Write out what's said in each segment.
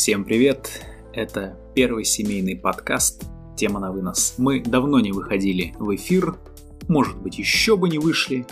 Всем привет! Это первый семейный подкаст «Тема на вынос». Мы давно не выходили в эфир, может быть еще бы не вышли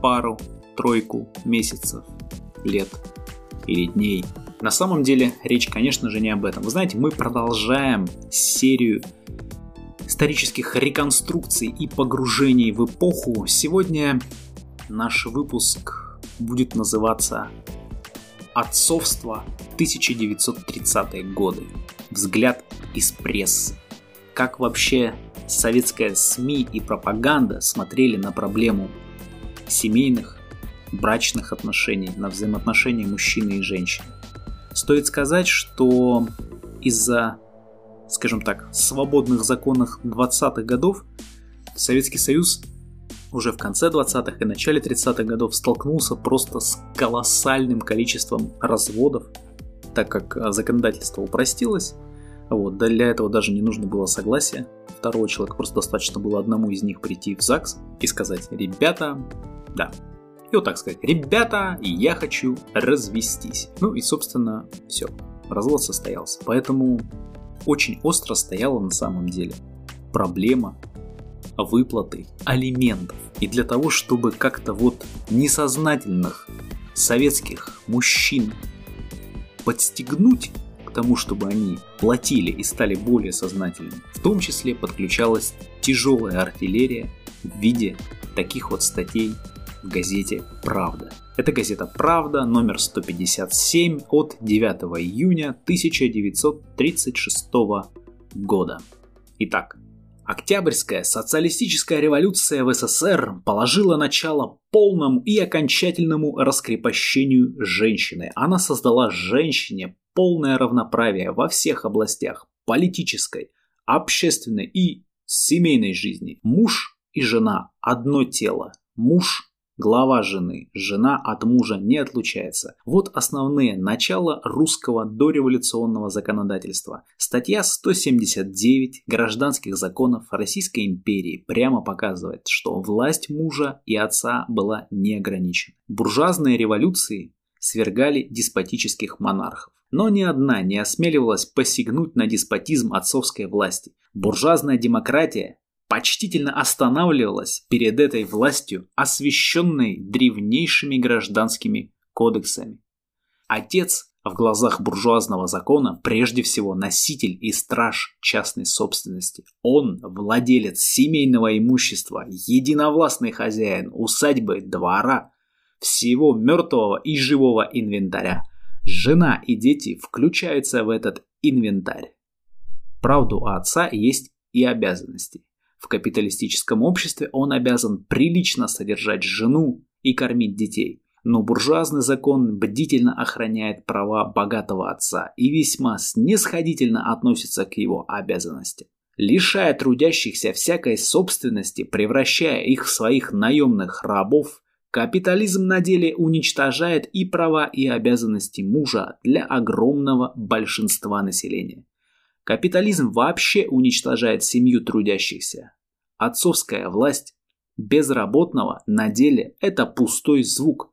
пару, тройку месяцев, лет или дней. На самом деле речь, конечно же, не об этом. Вы знаете, мы продолжаем серию исторических реконструкций и погружений в эпоху. Сегодня наш выпуск будет называться «Отцовство 1930-е годы. Взгляд из прессы. Как вообще советская СМИ и пропаганда смотрели на проблему семейных, брачных отношений, на взаимоотношения мужчины и женщины. Стоит сказать, что из-за, скажем так, свободных законов 20-х годов Советский Союз уже в конце 20-х и начале 30-х годов столкнулся просто с колоссальным количеством разводов, так как а, законодательство упростилось. Вот, для этого даже не нужно было согласия второго человека, просто достаточно было одному из них прийти в ЗАГС и сказать, ребята, да, и вот так сказать, ребята, я хочу развестись. Ну и, собственно, все, развод состоялся. Поэтому очень остро стояла на самом деле проблема выплаты алиментов. И для того, чтобы как-то вот несознательных советских мужчин подстегнуть к тому, чтобы они платили и стали более сознательными, в том числе подключалась тяжелая артиллерия в виде таких вот статей в газете «Правда». Это газета «Правда», номер 157 от 9 июня 1936 года. Итак, Октябрьская социалистическая революция в СССР положила начало полному и окончательному раскрепощению женщины. Она создала женщине полное равноправие во всех областях политической, общественной и семейной жизни. Муж и жена – одно тело. Муж Глава жены. Жена от мужа не отлучается. Вот основные начала русского дореволюционного законодательства. Статья 179 гражданских законов Российской империи прямо показывает, что власть мужа и отца была неограничена. Буржуазные революции свергали деспотических монархов. Но ни одна не осмеливалась посягнуть на деспотизм отцовской власти. Буржуазная демократия почтительно останавливалась перед этой властью, освященной древнейшими гражданскими кодексами. Отец в глазах буржуазного закона прежде всего носитель и страж частной собственности. Он владелец семейного имущества, единовластный хозяин усадьбы, двора, всего мертвого и живого инвентаря. Жена и дети включаются в этот инвентарь. Правду отца есть и обязанности. В капиталистическом обществе он обязан прилично содержать жену и кормить детей. Но буржуазный закон бдительно охраняет права богатого отца и весьма снисходительно относится к его обязанностям. Лишая трудящихся всякой собственности, превращая их в своих наемных рабов, капитализм на деле уничтожает и права, и обязанности мужа для огромного большинства населения. Капитализм вообще уничтожает семью трудящихся. Отцовская власть безработного на деле – это пустой звук.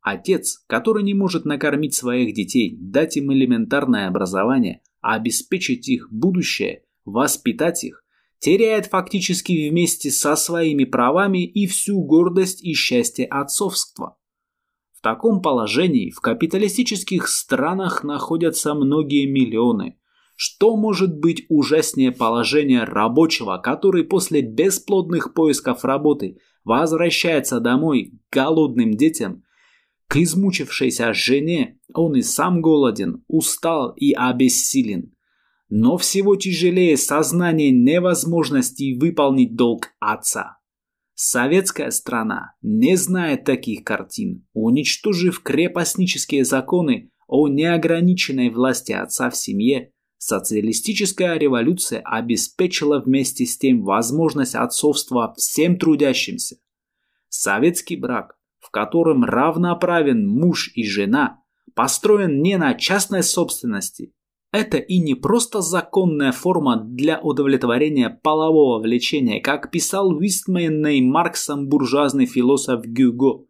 Отец, который не может накормить своих детей, дать им элементарное образование, обеспечить их будущее, воспитать их, теряет фактически вместе со своими правами и всю гордость и счастье отцовства. В таком положении в капиталистических странах находятся многие миллионы, что может быть ужаснее положения рабочего, который после бесплодных поисков работы возвращается домой к голодным детям, к измучившейся жене, он и сам голоден, устал и обессилен. Но всего тяжелее сознание невозможности выполнить долг отца. Советская страна не знает таких картин, уничтожив крепостнические законы о неограниченной власти отца в семье, Социалистическая революция обеспечила вместе с тем возможность отцовства всем трудящимся. Советский брак, в котором равноправен муж и жена, построен не на частной собственности. Это и не просто законная форма для удовлетворения полового влечения, как писал выстменный Марксом буржуазный философ Гюго.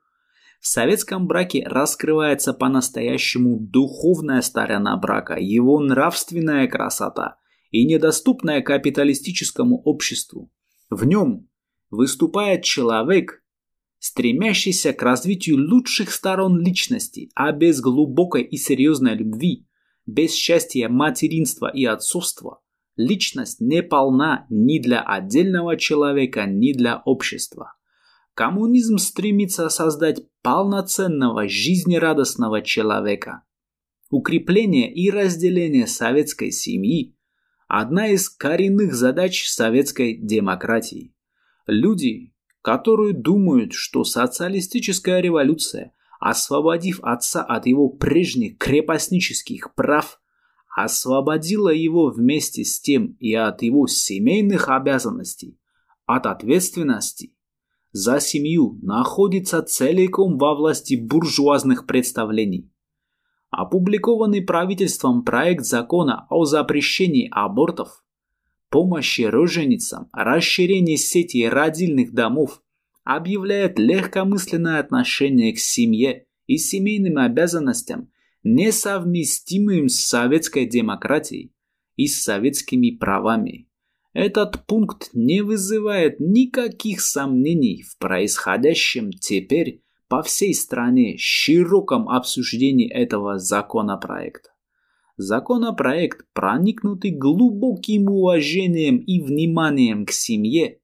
В советском браке раскрывается по-настоящему духовная сторона брака, его нравственная красота и недоступная капиталистическому обществу. В нем выступает человек, стремящийся к развитию лучших сторон личности, а без глубокой и серьезной любви, без счастья материнства и отцовства, личность не полна ни для отдельного человека, ни для общества. Коммунизм стремится создать полноценного, жизнерадостного человека. Укрепление и разделение советской семьи – одна из коренных задач советской демократии. Люди, которые думают, что социалистическая революция, освободив отца от его прежних крепостнических прав, освободила его вместе с тем и от его семейных обязанностей, от ответственности за семью находится целиком во власти буржуазных представлений. Опубликованный правительством проект закона о запрещении абортов, помощи роженицам, расширении сети родильных домов объявляет легкомысленное отношение к семье и семейным обязанностям, несовместимым с советской демократией и с советскими правами. Этот пункт не вызывает никаких сомнений в происходящем теперь по всей стране широком обсуждении этого законопроекта. Законопроект, проникнутый глубоким уважением и вниманием к семье,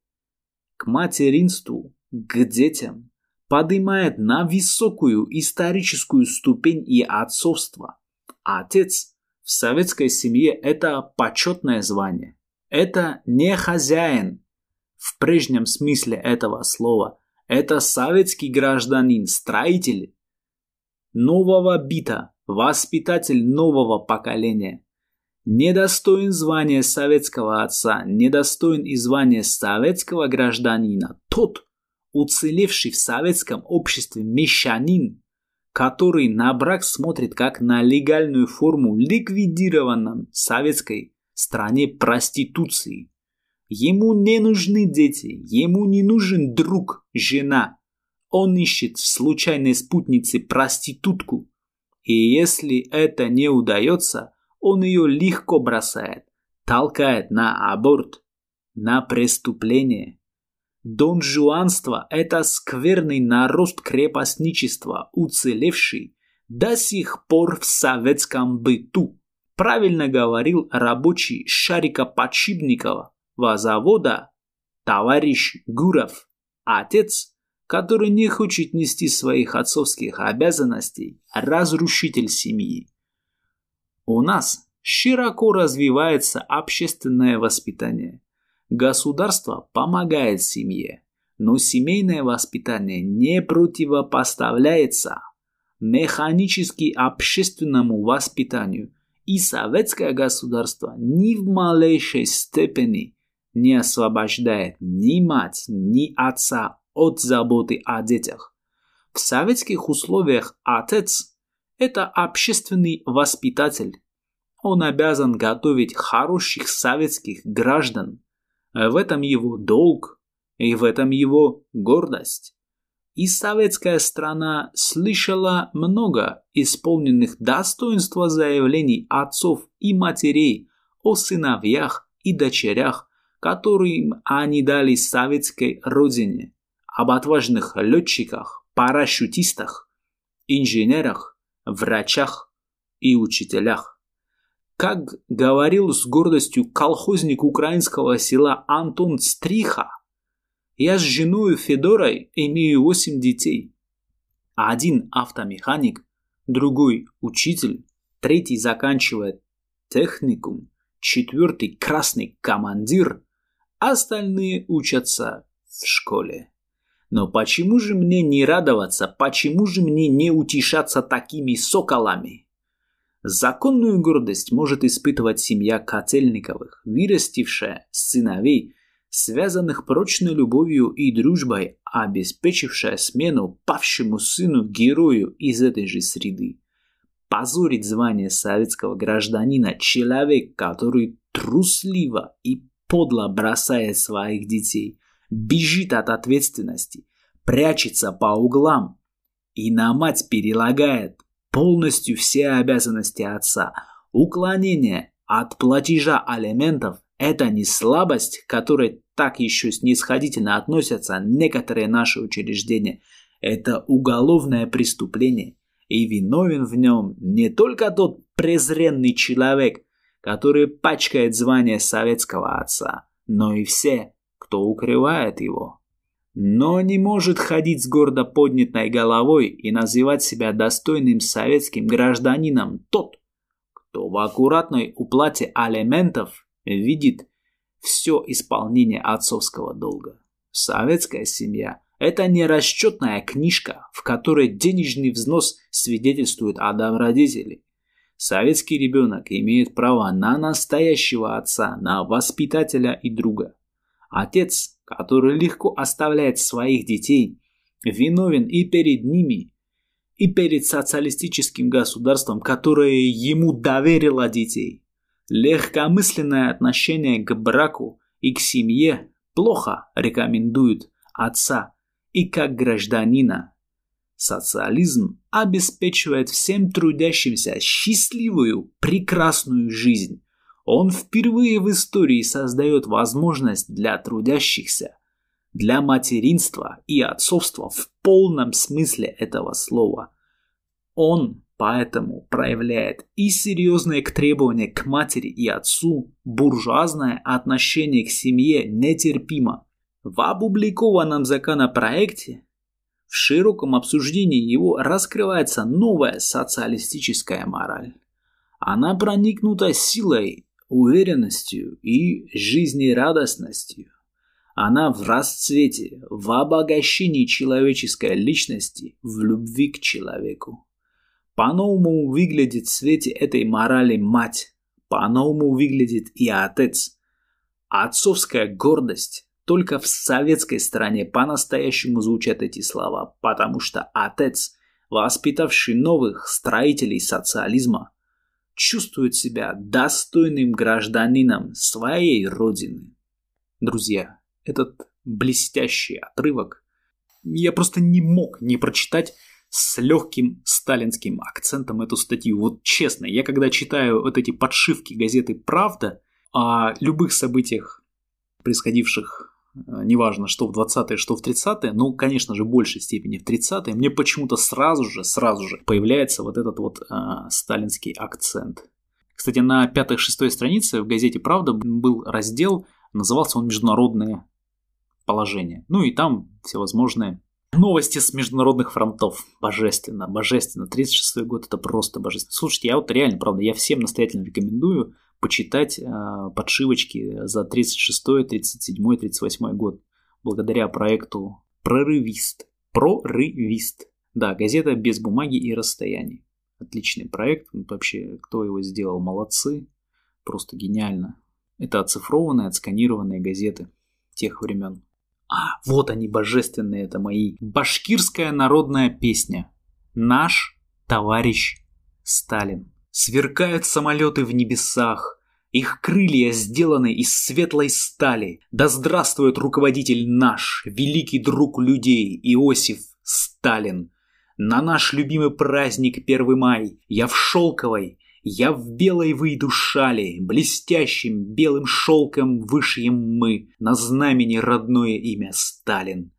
к материнству, к детям, поднимает на высокую историческую ступень и отцовство. Отец в советской семье – это почетное звание. Это не хозяин в прежнем смысле этого слова. Это советский гражданин, строитель нового бита, воспитатель нового поколения. Недостоин звания советского отца, недостоин и звания советского гражданина тот, уцелевший в советском обществе мещанин, который на брак смотрит как на легальную форму ликвидированном советской стране проституции. Ему не нужны дети, ему не нужен друг, жена. Он ищет в случайной спутнице проститутку. И если это не удается, он ее легко бросает, толкает на аборт, на преступление. Донжуанство – это скверный нарост крепостничества, уцелевший до сих пор в советском быту. Правильно говорил рабочий Шарика Подшипникова завода товарищ Гуров, отец, который не хочет нести своих отцовских обязанностей, разрушитель семьи. У нас широко развивается общественное воспитание. Государство помогает семье, но семейное воспитание не противопоставляется механически общественному воспитанию и советское государство ни в малейшей степени не освобождает ни мать, ни отца от заботы о детях. В советских условиях отец – это общественный воспитатель. Он обязан готовить хороших советских граждан. В этом его долг и в этом его гордость и советская страна слышала много исполненных достоинства заявлений отцов и матерей о сыновьях и дочерях, которым они дали советской родине, об отважных летчиках, парашютистах, инженерах, врачах и учителях. Как говорил с гордостью колхозник украинского села Антон Стриха, я с женой Федорой имею восемь детей. Один автомеханик, другой учитель, третий заканчивает техникум, четвертый красный командир, остальные учатся в школе. Но почему же мне не радоваться, почему же мне не утешаться такими соколами? Законную гордость может испытывать семья Котельниковых, вырастившая сыновей связанных прочной любовью и дружбой, обеспечившая смену павшему сыну-герою из этой же среды. Позорить звание советского гражданина человек, который трусливо и подло бросает своих детей, бежит от ответственности, прячется по углам и на мать перелагает полностью все обязанности отца. Уклонение от платежа алиментов – это не слабость, к которой так еще снисходительно относятся некоторые наши учреждения. Это уголовное преступление, и виновен в нем не только тот презренный человек, который пачкает звание советского отца, но и все, кто укрывает его. Но не может ходить с гордо поднятой головой и называть себя достойным советским гражданином тот, кто в аккуратной уплате алиментов видит все исполнение отцовского долга. Советская семья – это не расчетная книжка, в которой денежный взнос свидетельствует о добродетели. Советский ребенок имеет право на настоящего отца, на воспитателя и друга. Отец, который легко оставляет своих детей, виновен и перед ними, и перед социалистическим государством, которое ему доверило детей. Легкомысленное отношение к браку и к семье плохо рекомендует отца и как гражданина. Социализм обеспечивает всем трудящимся счастливую, прекрасную жизнь. Он впервые в истории создает возможность для трудящихся, для материнства и отцовства в полном смысле этого слова. Он поэтому проявляет и серьезное к требования к матери и отцу, буржуазное отношение к семье нетерпимо. В опубликованном законопроекте в широком обсуждении его раскрывается новая социалистическая мораль. Она проникнута силой уверенностью и жизнерадостностью. Она в расцвете, в обогащении человеческой личности, в любви к человеку. По-новому выглядит в свете этой морали мать, по-новому выглядит и отец. Отцовская гордость только в советской стране по-настоящему звучат эти слова, потому что отец, воспитавший новых строителей социализма, чувствует себя достойным гражданином своей родины. Друзья, этот блестящий отрывок я просто не мог не прочитать с легким сталинским акцентом эту статью. Вот честно, я когда читаю вот эти подшивки газеты «Правда» о любых событиях, происходивших Э, неважно, что в 20-е, что в 30-е, ну, конечно же, в большей степени в 30-е, мне почему-то сразу же, сразу же появляется вот этот вот э, сталинский акцент. Кстати, на пятой-шестой странице в газете «Правда» был раздел, назывался он «Международное положение». Ну и там всевозможные новости с международных фронтов. Божественно, божественно. 36-й год это просто божественно. Слушайте, я вот реально, правда, я всем настоятельно рекомендую почитать э, подшивочки за 36, 37, 38 год благодаря проекту «Прорывист». «Прорывист». Да, газета без бумаги и расстояний. Отличный проект. Вообще, кто его сделал, молодцы. Просто гениально. Это оцифрованные, отсканированные газеты тех времен. А, вот они, божественные, это мои. Башкирская народная песня. Наш товарищ Сталин. Сверкают самолеты в небесах, их крылья сделаны из светлой стали. Да здравствует руководитель наш, великий друг людей, Иосиф Сталин. На наш любимый праздник 1 май я в шелковой, я в белой выйду шали, блестящим белым шелком вышьем мы на знамени родное имя Сталин.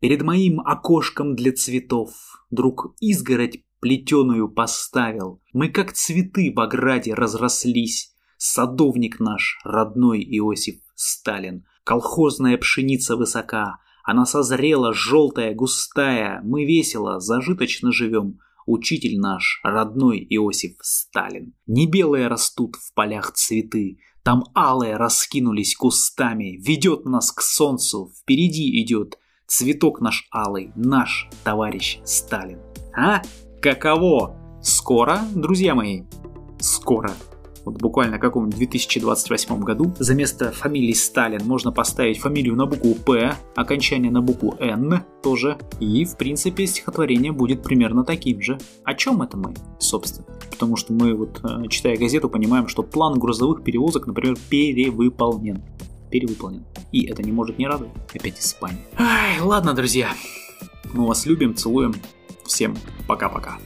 Перед моим окошком для цветов друг изгородь плетеную поставил. Мы как цветы в ограде разрослись. Садовник наш, родной Иосиф Сталин. Колхозная пшеница высока. Она созрела, желтая, густая. Мы весело, зажиточно живем. Учитель наш, родной Иосиф Сталин. Не белые растут в полях цветы, там алые раскинулись кустами. Ведет нас к солнцу, впереди идет цветок наш алый, наш товарищ Сталин. А? Каково? Скоро, друзья мои, скоро. Вот буквально каком-нибудь 2028 году за место фамилии Сталин можно поставить фамилию на букву П, окончание на букву Н тоже. И, в принципе, стихотворение будет примерно таким же. О чем это мы, собственно? Потому что мы, вот, э, читая газету, понимаем, что план грузовых перевозок, например, перевыполнен. Перевыполнен. И это не может не радовать. Опять Испания. Ай, ладно, друзья. Мы вас любим, целуем. Всем пока-пока.